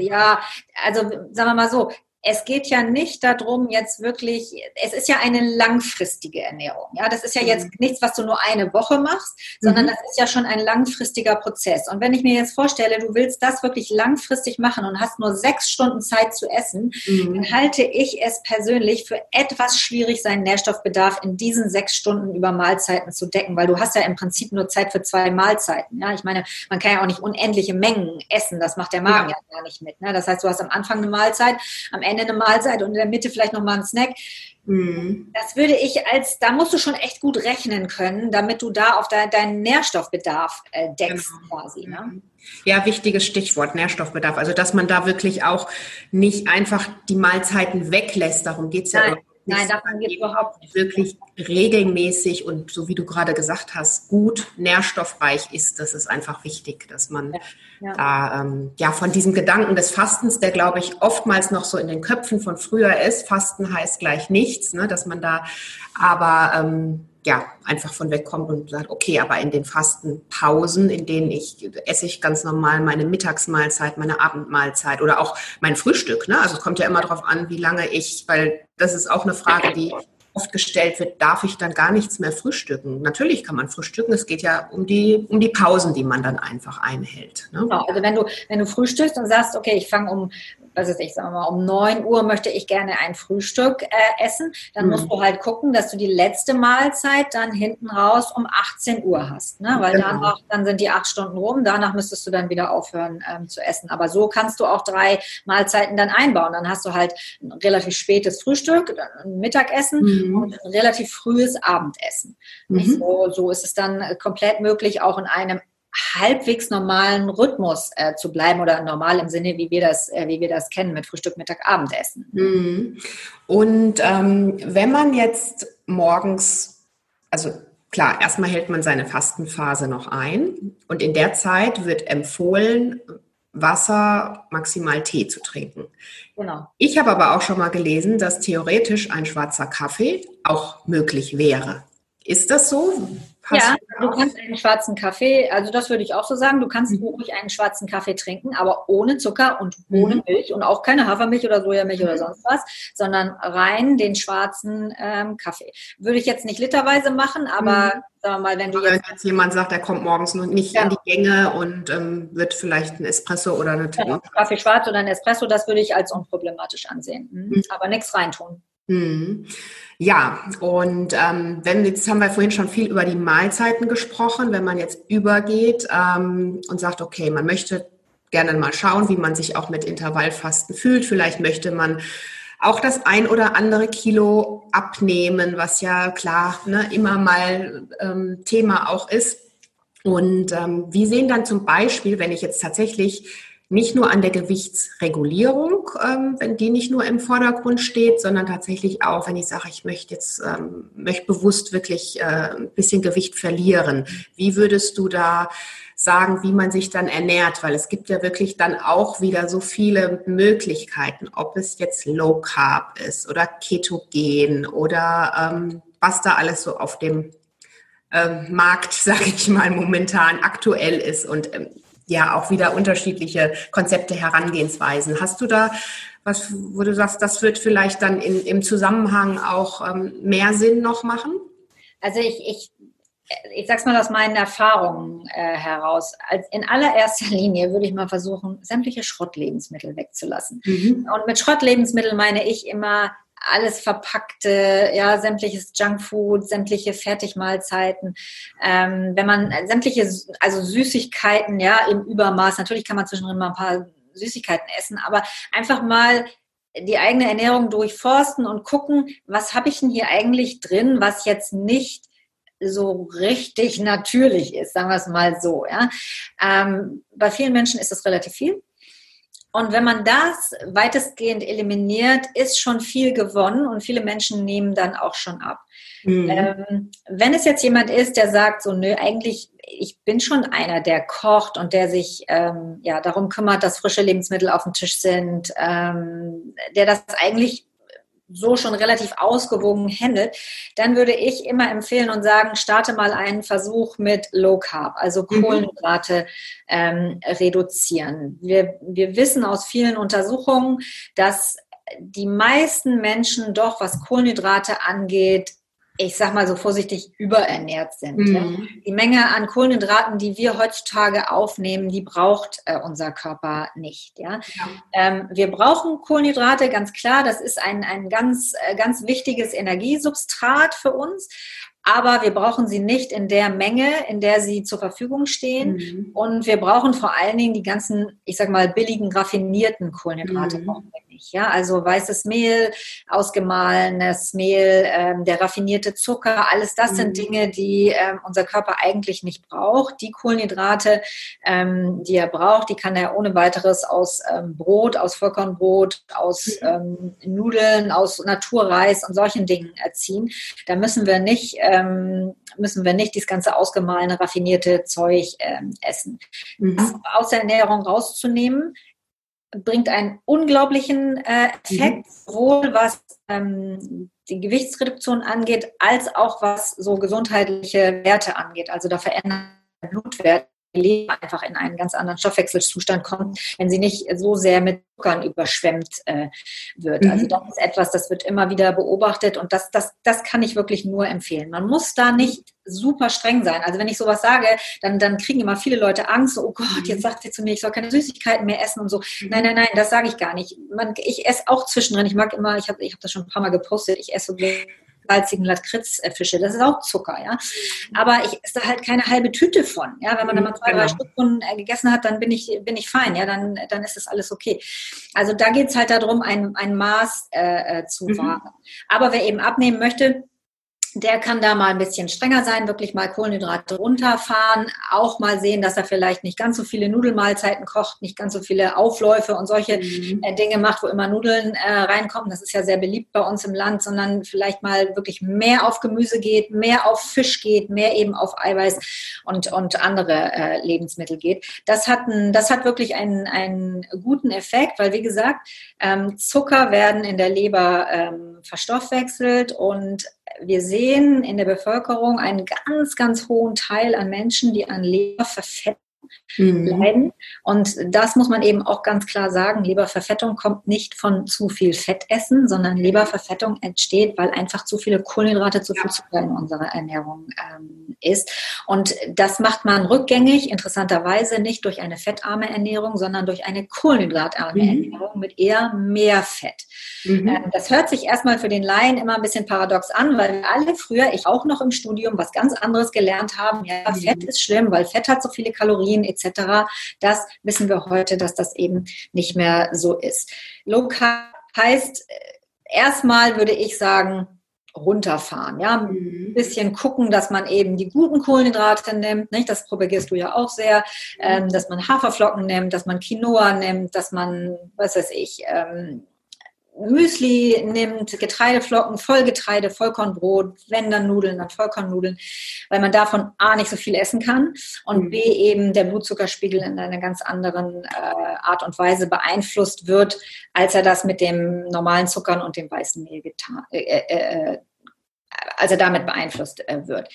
Ja, also sagen wir mal so, es geht ja nicht darum, jetzt wirklich, es ist ja eine langfristige Ernährung. Ja, das ist ja jetzt mhm. nichts, was du nur eine Woche machst, sondern mhm. das ist ja schon ein langfristiger Prozess. Und wenn ich mir jetzt vorstelle, du willst das wirklich langfristig machen und hast nur sechs Stunden Zeit zu essen, mhm. dann halte ich es persönlich für etwas schwierig, seinen Nährstoffbedarf in diesen sechs Stunden über Mahlzeiten zu decken, weil du hast ja im Prinzip nur Zeit für zwei Mahlzeiten. Ja, ich meine, man kann ja auch nicht unendliche Mengen essen. Das macht der Magen ja, ja gar nicht mit. Ne? Das heißt, du hast am Anfang eine Mahlzeit, am Ende Ende eine Mahlzeit und in der Mitte vielleicht nochmal ein Snack. Mhm. Das würde ich als, da musst du schon echt gut rechnen können, damit du da auf de, deinen Nährstoffbedarf äh, deckst genau. quasi. Ne? Mhm. Ja, wichtiges Stichwort, Nährstoffbedarf. Also, dass man da wirklich auch nicht einfach die Mahlzeiten weglässt. Darum geht es ja. Nein, davon geht überhaupt. Wirklich regelmäßig und so wie du gerade gesagt hast, gut nährstoffreich ist. Das ist einfach wichtig, dass man ja, ja. da ähm, ja von diesem Gedanken des Fastens, der glaube ich oftmals noch so in den Köpfen von früher ist. Fasten heißt gleich nichts, ne, dass man da aber ähm, ja, einfach von wegkommt und sagt, okay, aber in den Fastenpausen, in denen ich esse ich ganz normal meine Mittagsmahlzeit, meine Abendmahlzeit oder auch mein Frühstück. Ne? Also es kommt ja immer darauf an, wie lange ich, weil das ist auch eine Frage, die oft gestellt wird, darf ich dann gar nichts mehr frühstücken? Natürlich kann man frühstücken. Es geht ja um die, um die Pausen, die man dann einfach einhält. Ne? Genau, also wenn du, wenn du frühstückst und sagst, okay, ich fange um was ist ich, sage mal, um 9 Uhr möchte ich gerne ein Frühstück äh, essen, dann mhm. musst du halt gucken, dass du die letzte Mahlzeit dann hinten raus um 18 Uhr hast. Ne? Weil genau. danach, dann sind die acht Stunden rum, danach müsstest du dann wieder aufhören ähm, zu essen. Aber so kannst du auch drei Mahlzeiten dann einbauen. Dann hast du halt ein relativ spätes Frühstück, ein Mittagessen mhm. und ein relativ frühes Abendessen. Mhm. So, so ist es dann komplett möglich, auch in einem halbwegs normalen Rhythmus äh, zu bleiben oder normal im Sinne, wie wir das, äh, wie wir das kennen mit Frühstück, Mittag, Abendessen. Mhm. Und ähm, wenn man jetzt morgens, also klar, erstmal hält man seine Fastenphase noch ein und in der Zeit wird empfohlen, Wasser, maximal Tee zu trinken. Genau. Ich habe aber auch schon mal gelesen, dass theoretisch ein schwarzer Kaffee auch möglich wäre. Ist das so? Ja, du, kannst einen schwarzen Kaffee, also das würde ich auch so sagen, du kannst mhm. ruhig einen schwarzen Kaffee trinken, aber ohne Zucker und ohne mhm. Milch und auch keine Hafermilch oder Sojamilch mhm. oder sonst was, sondern rein den schwarzen ähm, Kaffee. Würde ich jetzt nicht literweise machen, aber mhm. sagen wir mal, wenn du jetzt, wenn jetzt jemand sagt, er kommt morgens noch nicht ja. in die Gänge und ähm, wird vielleicht ein Espresso oder eine Tee. Ja, Kaffee schwarz oder ein Espresso, das würde ich als unproblematisch ansehen. Mhm. mhm. Aber nichts reintun. Mhm. Ja, und ähm, wenn jetzt haben wir vorhin schon viel über die Mahlzeiten gesprochen, wenn man jetzt übergeht ähm, und sagt, okay, man möchte gerne mal schauen, wie man sich auch mit Intervallfasten fühlt. Vielleicht möchte man auch das ein oder andere Kilo abnehmen, was ja klar ne, immer mal ähm, Thema auch ist. Und ähm, wie sehen dann zum Beispiel, wenn ich jetzt tatsächlich nicht nur an der Gewichtsregulierung, ähm, wenn die nicht nur im Vordergrund steht, sondern tatsächlich auch, wenn ich sage, ich möchte jetzt ähm, möchte bewusst wirklich äh, ein bisschen Gewicht verlieren. Wie würdest du da sagen, wie man sich dann ernährt? Weil es gibt ja wirklich dann auch wieder so viele Möglichkeiten, ob es jetzt Low Carb ist oder Ketogen oder ähm, was da alles so auf dem ähm, Markt, sage ich mal, momentan aktuell ist. Und ähm, ja auch wieder unterschiedliche Konzepte, Herangehensweisen. Hast du da was, wo du sagst, das wird vielleicht dann in, im Zusammenhang auch ähm, mehr Sinn noch machen? Also ich, ich, ich sag's mal aus meinen Erfahrungen äh, heraus. Als in allererster Linie würde ich mal versuchen, sämtliche Schrottlebensmittel wegzulassen. Mhm. Und mit Schrottlebensmittel meine ich immer alles verpackte, ja, sämtliches Junkfood, sämtliche Fertigmahlzeiten, ähm, wenn man sämtliche, also Süßigkeiten, ja, im Übermaß, natürlich kann man zwischendrin mal ein paar Süßigkeiten essen, aber einfach mal die eigene Ernährung durchforsten und gucken, was habe ich denn hier eigentlich drin, was jetzt nicht so richtig natürlich ist, sagen wir es mal so. Ja. Ähm, bei vielen Menschen ist das relativ viel. Und wenn man das weitestgehend eliminiert, ist schon viel gewonnen und viele Menschen nehmen dann auch schon ab. Mhm. Ähm, wenn es jetzt jemand ist, der sagt, so, nö, eigentlich, ich bin schon einer, der kocht und der sich ähm, ja darum kümmert, dass frische Lebensmittel auf dem Tisch sind, ähm, der das eigentlich so schon relativ ausgewogen handelt, dann würde ich immer empfehlen und sagen, starte mal einen Versuch mit Low Carb, also mhm. Kohlenhydrate ähm, reduzieren. Wir, wir wissen aus vielen Untersuchungen, dass die meisten Menschen doch, was Kohlenhydrate angeht, ich sag mal so vorsichtig, überernährt sind. Mhm. Die Menge an Kohlenhydraten, die wir heutzutage aufnehmen, die braucht äh, unser Körper nicht. Ja? ja. Ähm, wir brauchen Kohlenhydrate, ganz klar. Das ist ein, ein ganz, äh, ganz wichtiges Energiesubstrat für uns aber wir brauchen sie nicht in der Menge, in der sie zur Verfügung stehen. Mhm. Und wir brauchen vor allen Dingen die ganzen, ich sag mal, billigen, raffinierten Kohlenhydrate mhm. brauchen wir nicht. Ja, also weißes Mehl, ausgemahlenes Mehl, ähm, der raffinierte Zucker, alles das mhm. sind Dinge, die ähm, unser Körper eigentlich nicht braucht. Die Kohlenhydrate, ähm, die er braucht, die kann er ohne weiteres aus ähm, Brot, aus Vollkornbrot, aus mhm. ähm, Nudeln, aus Naturreis und solchen Dingen erziehen. Da müssen wir nicht ähm, müssen wir nicht das ganze ausgemahlene, raffinierte Zeug ähm, essen. Mhm. Das aus der Ernährung rauszunehmen, bringt einen unglaublichen äh, Effekt, mhm. sowohl was ähm, die Gewichtsreduktion angeht, als auch was so gesundheitliche Werte angeht. Also da verändern Blutwerte Leber einfach in einen ganz anderen Stoffwechselzustand kommt, wenn sie nicht so sehr mit Zuckern überschwemmt äh, wird. Also mhm. Also das ist etwas, das wird immer wieder beobachtet und das, das, das kann ich wirklich nur empfehlen. Man muss da nicht super streng sein. Also wenn ich sowas sage, dann, dann kriegen immer viele Leute Angst, oh Gott, jetzt mhm. sagt sie zu mir, ich soll keine Süßigkeiten mehr essen und so. Mhm. Nein, nein, nein, das sage ich gar nicht. Man, ich esse auch zwischendrin, ich mag immer, ich habe ich hab das schon ein paar Mal gepostet, ich esse so salzigen Lakritzfische. Das ist auch Zucker, ja. Aber ich esse da halt keine halbe Tüte von. Ja, wenn man da mal zwei, drei genau. Stück von äh, gegessen hat, dann bin ich, bin ich fein, ja, dann, dann ist das alles okay. Also da geht es halt darum, ein, ein Maß äh, äh, zu mhm. wahren. Aber wer eben abnehmen möchte, der kann da mal ein bisschen strenger sein, wirklich mal Kohlenhydrate runterfahren, auch mal sehen, dass er vielleicht nicht ganz so viele Nudelmahlzeiten kocht, nicht ganz so viele Aufläufe und solche mhm. äh, Dinge macht, wo immer Nudeln äh, reinkommen. Das ist ja sehr beliebt bei uns im Land, sondern vielleicht mal wirklich mehr auf Gemüse geht, mehr auf Fisch geht, mehr eben auf Eiweiß und, und andere äh, Lebensmittel geht. Das hat, ein, das hat wirklich einen, einen guten Effekt, weil wie gesagt, ähm, Zucker werden in der Leber ähm, verstoffwechselt und wir sehen in der Bevölkerung einen ganz, ganz hohen Teil an Menschen, die an Leberverfettung mhm. leiden. Und das muss man eben auch ganz klar sagen. Leberverfettung kommt nicht von zu viel Fettessen, sondern Leberverfettung entsteht, weil einfach zu viele Kohlenhydrate, zu viel Zucker in unserer Ernährung ähm, ist. Und das macht man rückgängig, interessanterweise nicht durch eine fettarme Ernährung, sondern durch eine kohlenhydratarme mhm. Ernährung mit eher mehr Fett. Mhm. Ähm, das hört sich erstmal für den Laien immer ein bisschen paradox an, weil wir alle früher, ich auch noch im Studium, was ganz anderes gelernt haben. Ja, mhm. Fett ist schlimm, weil Fett hat so viele Kalorien etc. Das wissen wir heute, dass das eben nicht mehr so ist. Low Carb heißt, äh, erstmal würde ich sagen, runterfahren. Ja, ein mhm. bisschen gucken, dass man eben die guten Kohlenhydrate nimmt. Nicht? Das propagierst du ja auch sehr, ähm, dass man Haferflocken nimmt, dass man Quinoa nimmt, dass man, was weiß ich, ähm, Müsli nimmt, Getreideflocken, Vollgetreide, Vollkornbrot, wenn dann Nudeln, dann Vollkornnudeln, weil man davon A nicht so viel essen kann und mhm. B eben der Blutzuckerspiegel in einer ganz anderen äh, Art und Weise beeinflusst wird, als er das mit dem normalen Zuckern und dem weißen Mehl getan, äh, äh, äh als er damit beeinflusst äh, wird.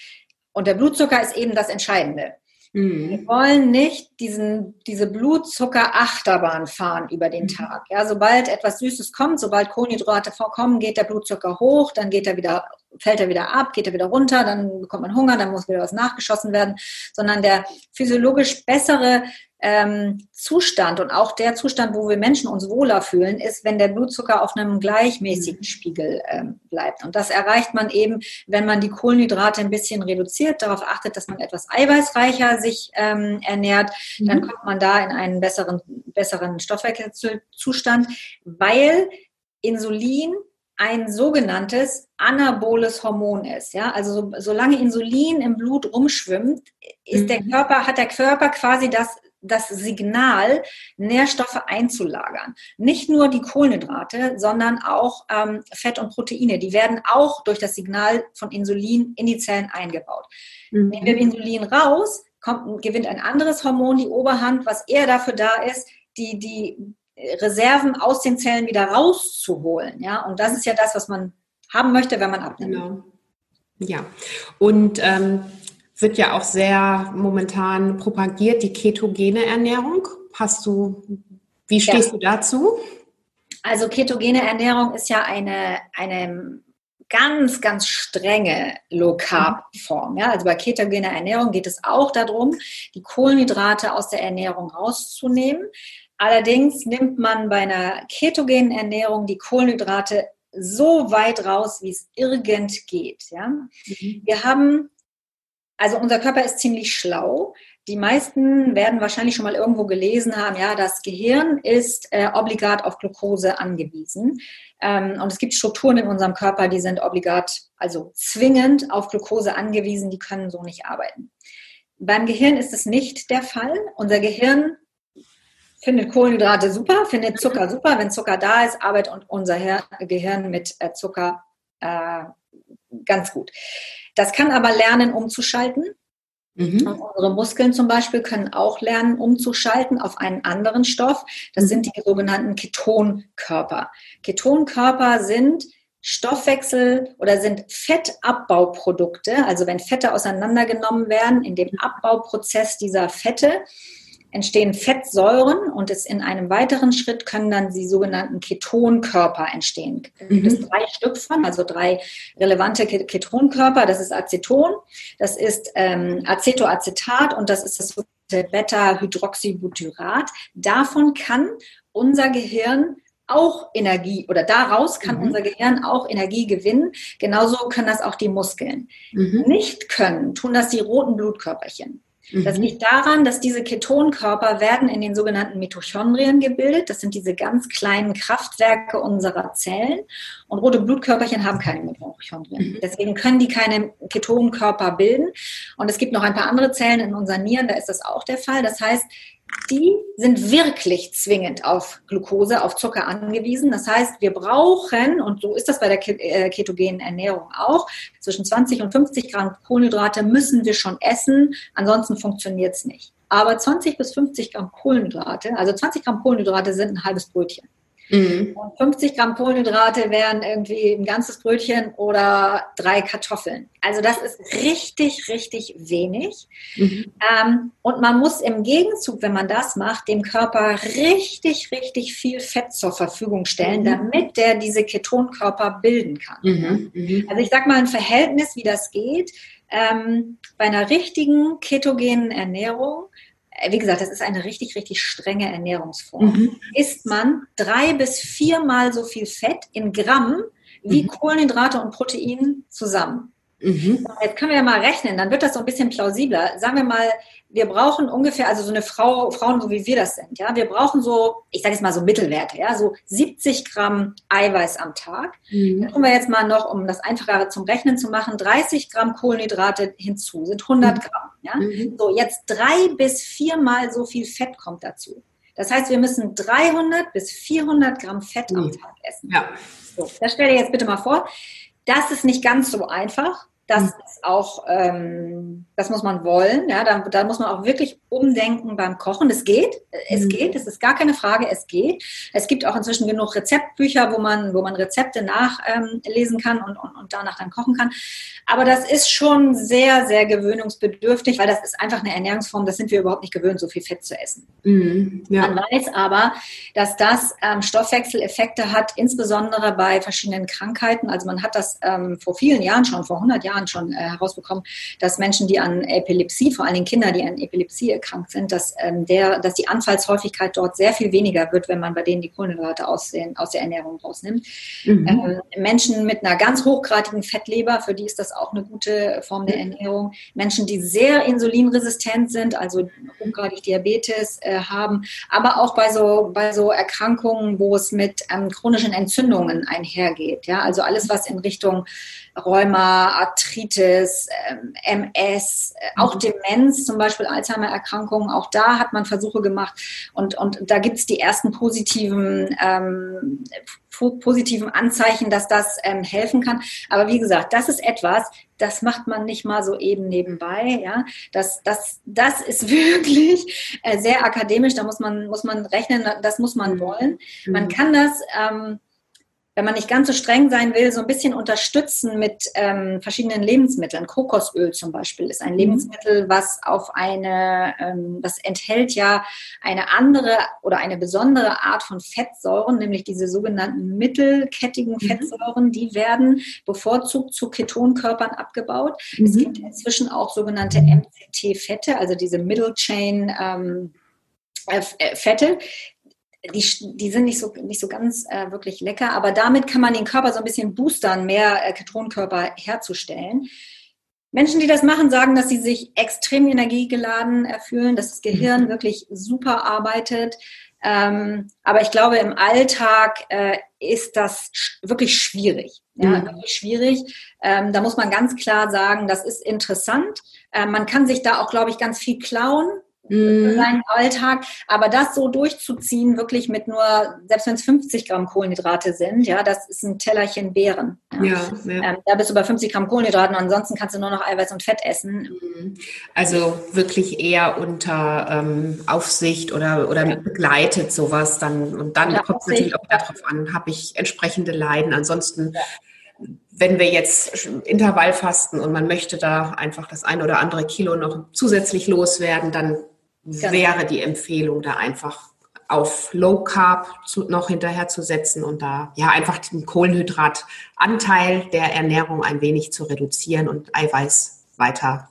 Und der Blutzucker ist eben das Entscheidende. Mhm. Wir wollen nicht diesen, diese Blutzucker-Achterbahn fahren über den mhm. Tag. Ja, sobald etwas Süßes kommt, sobald Kohlenhydrate vorkommen, geht der Blutzucker hoch, dann geht er wieder, fällt er wieder ab, geht er wieder runter, dann bekommt man Hunger, dann muss wieder was nachgeschossen werden, sondern der physiologisch bessere ähm, Zustand und auch der Zustand, wo wir Menschen uns wohler fühlen, ist, wenn der Blutzucker auf einem gleichmäßigen mhm. Spiegel ähm, bleibt. Und das erreicht man eben, wenn man die Kohlenhydrate ein bisschen reduziert, darauf achtet, dass man etwas eiweißreicher sich ähm, ernährt, mhm. dann kommt man da in einen besseren, besseren Stoffwechselzustand, weil Insulin ein sogenanntes anaboles Hormon ist. Ja? Also so, solange Insulin im Blut rumschwimmt, ist mhm. der Körper, hat der Körper quasi das das Signal, Nährstoffe einzulagern. Nicht nur die Kohlenhydrate, sondern auch ähm, Fett und Proteine. Die werden auch durch das Signal von Insulin in die Zellen eingebaut. Mhm. Nehmen wir Insulin raus, kommt, gewinnt ein anderes Hormon die Oberhand, was eher dafür da ist, die, die Reserven aus den Zellen wieder rauszuholen. Ja? Und das ist ja das, was man haben möchte, wenn man abnimmt. Genau. Ja, und ähm, wird ja auch sehr momentan propagiert, die ketogene Ernährung. Hast du, wie stehst ja. du dazu? Also ketogene Ernährung ist ja eine, eine ganz, ganz strenge Low-Carb-Form. Ja? Also bei ketogener Ernährung geht es auch darum, die Kohlenhydrate aus der Ernährung rauszunehmen. Allerdings nimmt man bei einer ketogenen Ernährung die Kohlenhydrate so weit raus, wie es irgend geht. Ja? Mhm. Wir haben also unser Körper ist ziemlich schlau. Die meisten werden wahrscheinlich schon mal irgendwo gelesen haben, ja, das Gehirn ist äh, obligat auf Glucose angewiesen. Ähm, und es gibt Strukturen in unserem Körper, die sind obligat, also zwingend auf Glucose angewiesen, die können so nicht arbeiten. Beim Gehirn ist es nicht der Fall. Unser Gehirn findet Kohlenhydrate super, findet Zucker super. Wenn Zucker da ist, arbeitet unser Gehirn mit äh, Zucker äh, ganz gut. Das kann aber lernen, umzuschalten. Mhm. Unsere Muskeln zum Beispiel können auch lernen, umzuschalten auf einen anderen Stoff. Das mhm. sind die sogenannten Ketonkörper. Ketonkörper sind Stoffwechsel oder sind Fettabbauprodukte. Also wenn Fette auseinandergenommen werden, in dem Abbauprozess dieser Fette entstehen Fettsäuren und es in einem weiteren Schritt können dann die sogenannten Ketonkörper entstehen. Da gibt es mhm. drei Stück von, also drei relevante Ketonkörper. Das ist Aceton, das ist ähm, Acetoacetat und das ist das Beta-Hydroxybutyrat. Davon kann unser Gehirn auch Energie oder daraus kann mhm. unser Gehirn auch Energie gewinnen. Genauso können das auch die Muskeln. Mhm. Nicht können, tun das die roten Blutkörperchen. Das mhm. liegt daran, dass diese Ketonkörper werden in den sogenannten Mitochondrien gebildet. Das sind diese ganz kleinen Kraftwerke unserer Zellen. Und rote Blutkörperchen haben keine Mitochondrien. Mhm. Deswegen können die keine Ketonkörper bilden. Und es gibt noch ein paar andere Zellen in unseren Nieren, da ist das auch der Fall. Das heißt, die sind wirklich zwingend auf Glucose, auf Zucker angewiesen. Das heißt, wir brauchen, und so ist das bei der äh, ketogenen Ernährung auch, zwischen 20 und 50 Gramm Kohlenhydrate müssen wir schon essen, ansonsten funktioniert es nicht. Aber 20 bis 50 Gramm Kohlenhydrate, also 20 Gramm Kohlenhydrate sind ein halbes Brötchen. Mhm. 50 Gramm Kohlenhydrate wären irgendwie ein ganzes Brötchen oder drei Kartoffeln. Also das ist richtig, richtig wenig. Mhm. Ähm, und man muss im Gegenzug, wenn man das macht, dem Körper richtig, richtig viel Fett zur Verfügung stellen, mhm. damit der diese Ketonkörper bilden kann. Mhm. mhm. Also ich sage mal ein Verhältnis, wie das geht. Ähm, bei einer richtigen ketogenen Ernährung äh, wie gesagt, das ist eine richtig, richtig strenge Ernährungsform. Mhm. Isst man drei bis viermal so viel Fett in Gramm wie mhm. Kohlenhydrate und Protein zusammen. Mhm. Jetzt können wir ja mal rechnen, dann wird das so ein bisschen plausibler. Sagen wir mal, wir brauchen ungefähr, also so eine Frau, Frauen, so wie wir das sind, ja, wir brauchen so, ich sage jetzt mal so Mittelwerte, ja, so 70 Gramm Eiweiß am Tag. Mhm. Dann tun wir jetzt mal noch, um das einfacher zum Rechnen zu machen, 30 Gramm Kohlenhydrate hinzu, sind 100 mhm. Gramm, ja. Mhm. So, jetzt drei bis viermal so viel Fett kommt dazu. Das heißt, wir müssen 300 bis 400 Gramm Fett am mhm. Tag essen. Ja. So, das stell dir jetzt bitte mal vor. Das ist nicht ganz so einfach. Das auch, ähm, das muss man wollen. Ja, da, da, muss man auch wirklich umdenken beim Kochen. Es geht, es mhm. geht, es ist gar keine Frage, es geht. Es gibt auch inzwischen genug Rezeptbücher, wo man, wo man Rezepte nachlesen ähm, kann und, und, und danach dann kochen kann. Aber das ist schon sehr, sehr gewöhnungsbedürftig, weil das ist einfach eine Ernährungsform, das sind wir überhaupt nicht gewöhnt, so viel Fett zu essen. Mhm. Ja. Man weiß aber, dass das ähm, Stoffwechseleffekte hat, insbesondere bei verschiedenen Krankheiten. Also man hat das ähm, vor vielen Jahren schon, vor 100 Jahren, Jahren schon äh, herausbekommen, dass Menschen, die an Epilepsie, vor allen Dingen Kinder, die an Epilepsie erkrankt sind, dass, ähm, der, dass die Anfallshäufigkeit dort sehr viel weniger wird, wenn man bei denen die Kohlenhydrate aus, den, aus der Ernährung rausnimmt. Mhm. Ähm, Menschen mit einer ganz hochgradigen Fettleber, für die ist das auch eine gute Form der Ernährung. Menschen, die sehr insulinresistent sind, also hochgradig Diabetes äh, haben, aber auch bei so, bei so Erkrankungen, wo es mit ähm, chronischen Entzündungen einhergeht. Ja? Also alles, was in Richtung Rheuma, Arthritis, MS, äh, auch mhm. Demenz, zum Beispiel Alzheimer-Erkrankungen, auch da hat man Versuche gemacht und, und da gibt es die ersten positiven, ähm, positiven Anzeichen, dass das ähm, helfen kann. Aber wie gesagt, das ist etwas, das macht man nicht mal so eben nebenbei. Ja, das, das, das ist wirklich äh, sehr akademisch. Da muss man, muss man rechnen, das muss man mhm. wollen. Man mhm. kann das ähm, wenn man nicht ganz so streng sein will, so ein bisschen unterstützen mit ähm, verschiedenen Lebensmitteln. Kokosöl zum Beispiel ist ein mhm. Lebensmittel, was auf eine, ähm, das enthält ja eine andere oder eine besondere Art von Fettsäuren, nämlich diese sogenannten mittelkettigen mhm. Fettsäuren, die werden bevorzugt zu Ketonkörpern abgebaut. Mhm. Es gibt inzwischen auch sogenannte MCT-Fette, also diese Middle Chain ähm, äh, äh, Fette, die, die sind nicht so, nicht so ganz äh, wirklich lecker, aber damit kann man den Körper so ein bisschen boostern, mehr äh, Ketonkörper herzustellen. Menschen, die das machen, sagen, dass sie sich extrem energiegeladen äh, fühlen, dass das Gehirn mhm. wirklich super arbeitet. Ähm, aber ich glaube, im Alltag äh, ist das sch wirklich schwierig. Ja, mhm. wirklich schwierig. Ähm, da muss man ganz klar sagen, das ist interessant. Äh, man kann sich da auch, glaube ich, ganz viel klauen mhm. seinen Alltag. Aber das so durchzuziehen, wirklich mit nur, selbst wenn es 50 Gramm Kohlenhydrate sind, ja, das ist ein Tellerchen Beeren. Ja. ja, ja. Ähm, da bist du bei 50 Gramm Kohlenhydraten, ansonsten kannst du nur noch Eiweiß und Fett essen. Mhm. Also wirklich eher unter ähm, Aufsicht oder, oder ja. begleitet sowas dann. Und dann kommt es natürlich auch darauf an, habe ich entsprechende Leiden. Ansonsten wenn wir jetzt Intervallfasten und man möchte da einfach das eine oder andere Kilo noch zusätzlich loswerden, dann. Wäre die Empfehlung, da einfach auf Low Carb zu, noch hinterher zu setzen und da ja einfach den Kohlenhydratanteil der Ernährung ein wenig zu reduzieren und Eiweiß weiter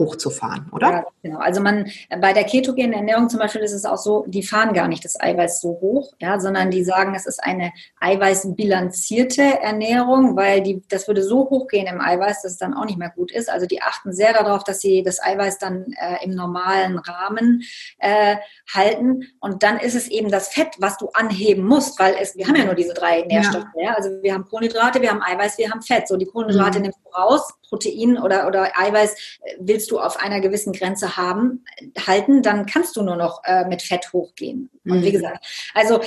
hochzufahren, oder? Ja, genau. Also man bei der ketogenen Ernährung zum Beispiel ist es auch so, die fahren gar nicht das Eiweiß so hoch, ja, sondern die sagen, es ist eine eiweißbilanzierte Ernährung, weil die, das würde so hoch gehen im Eiweiß, dass es dann auch nicht mehr gut ist. Also die achten sehr darauf, dass sie das Eiweiß dann äh, im normalen Rahmen äh, halten. Und dann ist es eben das Fett, was du anheben musst, weil es, wir haben ja nur diese drei Nährstoffe. Ja. ja. Also wir haben Kohlenhydrate, wir haben Eiweiß, wir haben Fett. So die Kohlenhydrate mhm. nimmst du raus, Protein oder, oder Eiweiß äh, willst du auf einer gewissen Grenze haben, halten, dann kannst du nur noch äh, mit Fett hochgehen. Und wie mhm. gesagt, also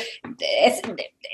es,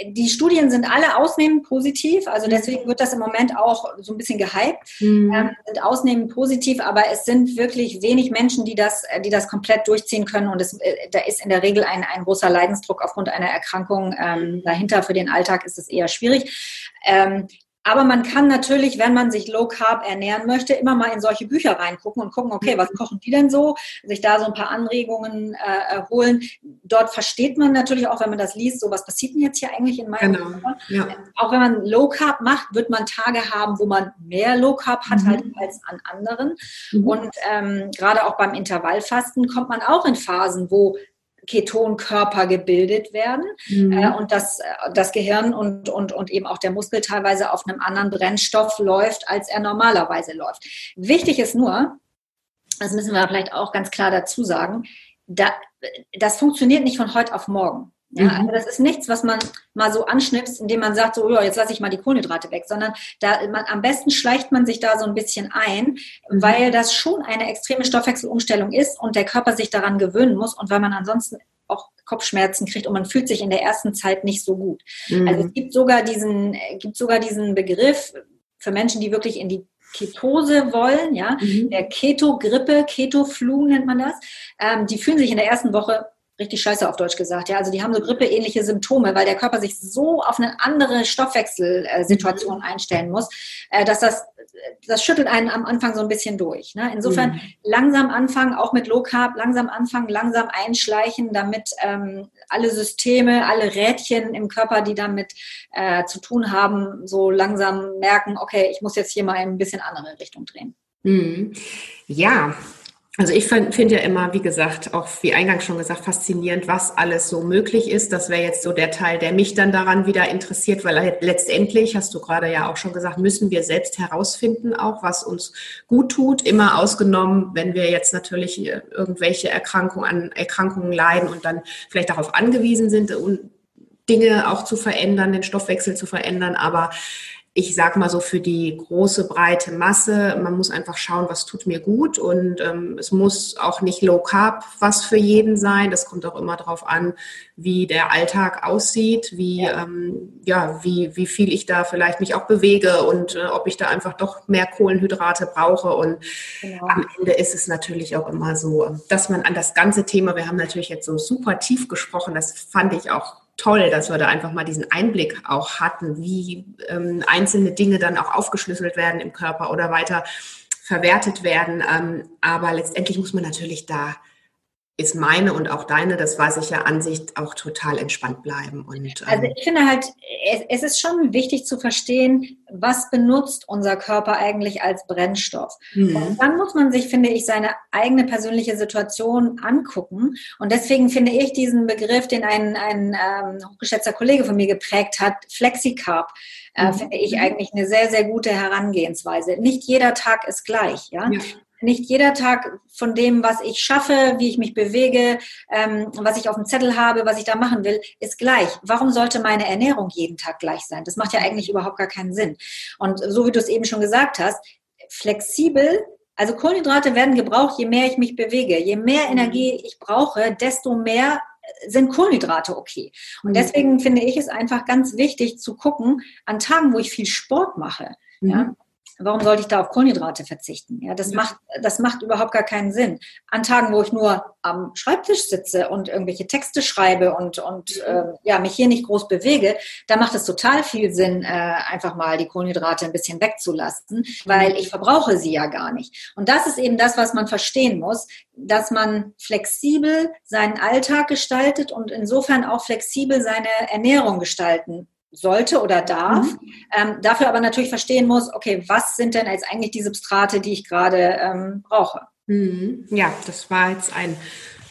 die Studien sind alle ausnehmend positiv, also mhm. deswegen wird das im Moment auch so ein bisschen gehypt, mhm. ähm, sind ausnehmend positiv, aber es sind wirklich wenig Menschen, die das, die das komplett durchziehen können und es, äh, da ist in der Regel ein, ein großer Leidensdruck aufgrund einer Erkrankung ähm, dahinter. Für den Alltag ist es eher schwierig. Ähm, aber man kann natürlich, wenn man sich low carb ernähren möchte, immer mal in solche Bücher reingucken und gucken, okay, was kochen die denn so? Sich da so ein paar Anregungen äh, holen. Dort versteht man natürlich auch, wenn man das liest, so was passiert denn jetzt hier eigentlich in meinem genau. Ja. Auch wenn man low carb macht, wird man Tage haben, wo man mehr low carb hat mhm. halt als an anderen. Mhm. Und ähm, gerade auch beim Intervallfasten kommt man auch in Phasen, wo Ketonkörper gebildet werden mhm. äh, und das, äh, das Gehirn und, und, und eben auch der Muskel teilweise auf einem anderen Brennstoff läuft, als er normalerweise läuft. Wichtig ist nur, das müssen wir vielleicht auch ganz klar dazu sagen, da, das funktioniert nicht von heute auf morgen. Ja, mhm. also das ist nichts, was man mal so anschnipst, indem man sagt, so, ja, jetzt lasse ich mal die Kohlenhydrate weg, sondern da, man, am besten schleicht man sich da so ein bisschen ein, mhm. weil das schon eine extreme Stoffwechselumstellung ist und der Körper sich daran gewöhnen muss und weil man ansonsten auch Kopfschmerzen kriegt und man fühlt sich in der ersten Zeit nicht so gut. Mhm. Also es gibt sogar diesen, gibt sogar diesen Begriff für Menschen, die wirklich in die Ketose wollen, ja, mhm. der Keto-Grippe, Keto-Flu nennt man das. Ähm, die fühlen sich in der ersten Woche richtig scheiße auf Deutsch gesagt. Ja, also die haben so grippeähnliche Symptome, weil der Körper sich so auf eine andere Stoffwechselsituation mhm. einstellen muss, äh, dass das, das schüttelt einen am Anfang so ein bisschen durch. Ne? Insofern mhm. langsam anfangen, auch mit Low Carb, langsam anfangen, langsam einschleichen, damit ähm, alle Systeme, alle Rädchen im Körper, die damit äh, zu tun haben, so langsam merken, okay, ich muss jetzt hier mal in ein bisschen andere Richtung drehen. Mhm. Ja, also ich finde ja immer, wie gesagt, auch wie eingangs schon gesagt, faszinierend, was alles so möglich ist. Das wäre jetzt so der Teil, der mich dann daran wieder interessiert, weil letztendlich, hast du gerade ja auch schon gesagt, müssen wir selbst herausfinden, auch was uns gut tut. Immer ausgenommen, wenn wir jetzt natürlich äh, irgendwelche Erkrankungen an Erkrankungen leiden und dann vielleicht darauf angewiesen sind, Dinge auch zu verändern, den Stoffwechsel zu verändern. Aber ich sag mal so für die große breite Masse, man muss einfach schauen, was tut mir gut und ähm, es muss auch nicht low carb was für jeden sein. Das kommt auch immer darauf an, wie der Alltag aussieht, wie ja, ähm, ja wie wie viel ich da vielleicht mich auch bewege und äh, ob ich da einfach doch mehr Kohlenhydrate brauche und genau. am Ende ist es natürlich auch immer so, dass man an das ganze Thema, wir haben natürlich jetzt so super tief gesprochen, das fand ich auch toll, dass wir da einfach mal diesen Einblick auch hatten, wie ähm, einzelne Dinge dann auch aufgeschlüsselt werden im Körper oder weiter verwertet werden. Ähm, aber letztendlich muss man natürlich da ist meine und auch deine, das weiß ich ja, Ansicht auch total entspannt bleiben. Und, ähm also ich finde halt, es ist schon wichtig zu verstehen, was benutzt unser Körper eigentlich als Brennstoff. Mhm. Und dann muss man sich, finde ich, seine eigene persönliche Situation angucken. Und deswegen finde ich diesen Begriff, den ein, ein ähm, hochgeschätzter Kollege von mir geprägt hat, Flexicarb, äh, mhm. finde ich mhm. eigentlich eine sehr, sehr gute Herangehensweise. Nicht jeder Tag ist gleich. Ja? ja nicht jeder Tag von dem, was ich schaffe, wie ich mich bewege, ähm, was ich auf dem Zettel habe, was ich da machen will, ist gleich. Warum sollte meine Ernährung jeden Tag gleich sein? Das macht ja eigentlich überhaupt gar keinen Sinn. Und so wie du es eben schon gesagt hast, flexibel also Kohlenhydrate werden gebraucht, je mehr ich mich bewege. Je mehr mhm. Energie ich brauche, desto mehr sind Kohlenhydrate okay. Und mhm. deswegen finde ich es einfach ganz wichtig zu gucken, an Tagen, wo ich viel Sport mache, ja, mhm. Warum sollte ich da auf Kohlenhydrate verzichten? Ja, das ja. macht, das macht überhaupt gar keinen Sinn. An Tagen, wo ich nur am Schreibtisch sitze und irgendwelche Texte schreibe und, und mhm. äh, ja, mich hier nicht groß bewege, da macht es total viel Sinn, äh, einfach mal die Kohlenhydrate ein bisschen wegzulassen, weil ich verbrauche sie ja gar nicht. Und das ist eben das, was man verstehen muss, dass man flexibel seinen Alltag gestaltet und insofern auch flexibel seine Ernährung gestalten sollte oder darf, mhm. ähm, dafür aber natürlich verstehen muss, okay, was sind denn jetzt eigentlich die Substrate, die ich gerade ähm, brauche? Mhm. Ja, das war jetzt ein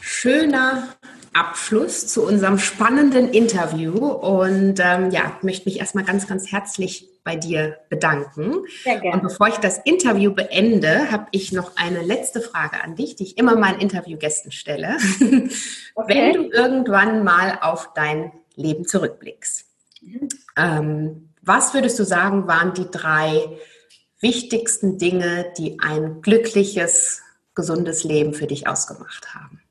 schöner Abschluss zu unserem spannenden Interview und ähm, ja, möchte mich erstmal ganz, ganz herzlich bei dir bedanken. Sehr gerne. Und bevor ich das Interview beende, habe ich noch eine letzte Frage an dich, die ich immer meinen Interviewgästen stelle. Okay. Wenn du irgendwann mal auf dein Leben zurückblickst, ähm, was würdest du sagen, waren die drei wichtigsten Dinge, die ein glückliches, gesundes Leben für dich ausgemacht haben?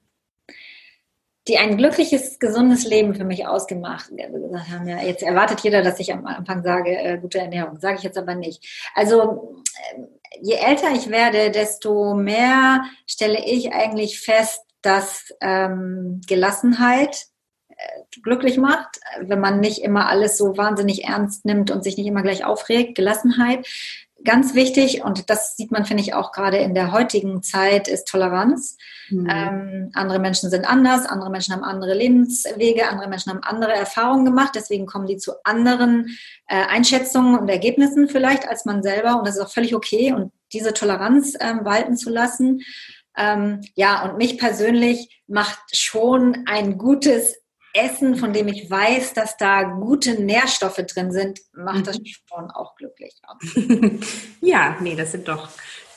die ein glückliches, gesundes Leben für mich ausgemacht haben. Ja, jetzt erwartet jeder, dass ich am Anfang sage, äh, gute Ernährung. Sage ich jetzt aber nicht. Also äh, je älter ich werde, desto mehr stelle ich eigentlich fest, dass ähm, Gelassenheit äh, glücklich macht, wenn man nicht immer alles so wahnsinnig ernst nimmt und sich nicht immer gleich aufregt. Gelassenheit. Ganz wichtig, und das sieht man, finde ich, auch gerade in der heutigen Zeit, ist Toleranz. Mhm. Ähm, andere Menschen sind anders, andere Menschen haben andere Lebenswege, andere Menschen haben andere Erfahrungen gemacht, deswegen kommen die zu anderen äh, Einschätzungen und Ergebnissen vielleicht als man selber und das ist auch völlig okay und diese Toleranz ähm, walten zu lassen. Ähm, ja, und mich persönlich macht schon ein gutes Essen, von dem ich weiß, dass da gute Nährstoffe drin sind, macht das mhm. schon auch glücklich. ja, nee, das sind doch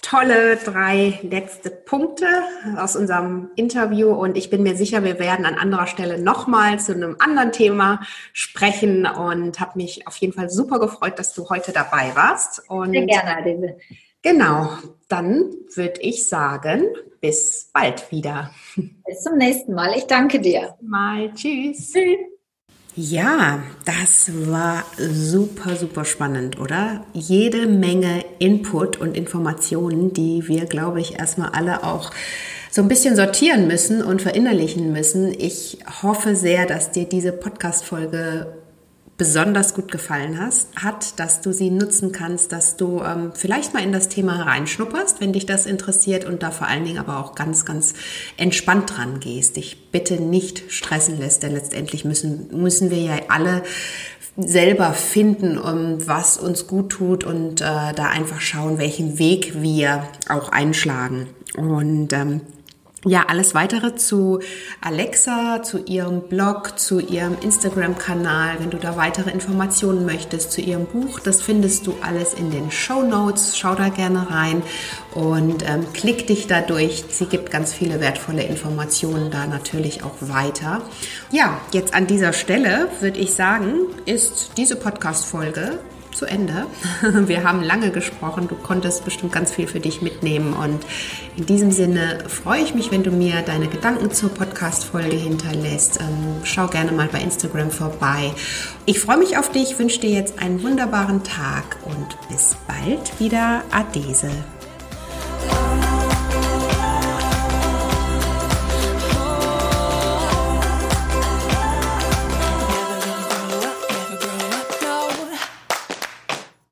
tolle drei letzte Punkte aus unserem Interview und ich bin mir sicher, wir werden an anderer Stelle nochmal zu einem anderen Thema sprechen und habe mich auf jeden Fall super gefreut, dass du heute dabei warst. Und Sehr gerne, Adele. Genau, dann würde ich sagen, bis bald wieder. Bis zum nächsten Mal. Ich danke dir. Mal. Tschüss. Tschüss. Ja, das war super, super spannend, oder? Jede Menge Input und Informationen, die wir, glaube ich, erstmal alle auch so ein bisschen sortieren müssen und verinnerlichen müssen. Ich hoffe sehr, dass dir diese Podcast-Folge besonders gut gefallen hast, hat, dass du sie nutzen kannst, dass du ähm, vielleicht mal in das Thema reinschnupperst, wenn dich das interessiert und da vor allen Dingen aber auch ganz, ganz entspannt dran gehst. Dich bitte nicht stressen lässt, denn letztendlich müssen, müssen wir ja alle selber finden, um was uns gut tut und äh, da einfach schauen, welchen Weg wir auch einschlagen. Und ähm, ja, alles weitere zu Alexa, zu ihrem Blog, zu ihrem Instagram-Kanal, wenn du da weitere Informationen möchtest, zu ihrem Buch, das findest du alles in den Show Notes. Schau da gerne rein und ähm, klick dich da durch. Sie gibt ganz viele wertvolle Informationen da natürlich auch weiter. Ja, jetzt an dieser Stelle würde ich sagen, ist diese Podcast-Folge zu Ende. Wir haben lange gesprochen. Du konntest bestimmt ganz viel für dich mitnehmen. Und in diesem Sinne freue ich mich, wenn du mir deine Gedanken zur Podcast-Folge hinterlässt. Ähm, schau gerne mal bei Instagram vorbei. Ich freue mich auf dich, wünsche dir jetzt einen wunderbaren Tag und bis bald wieder. Adese.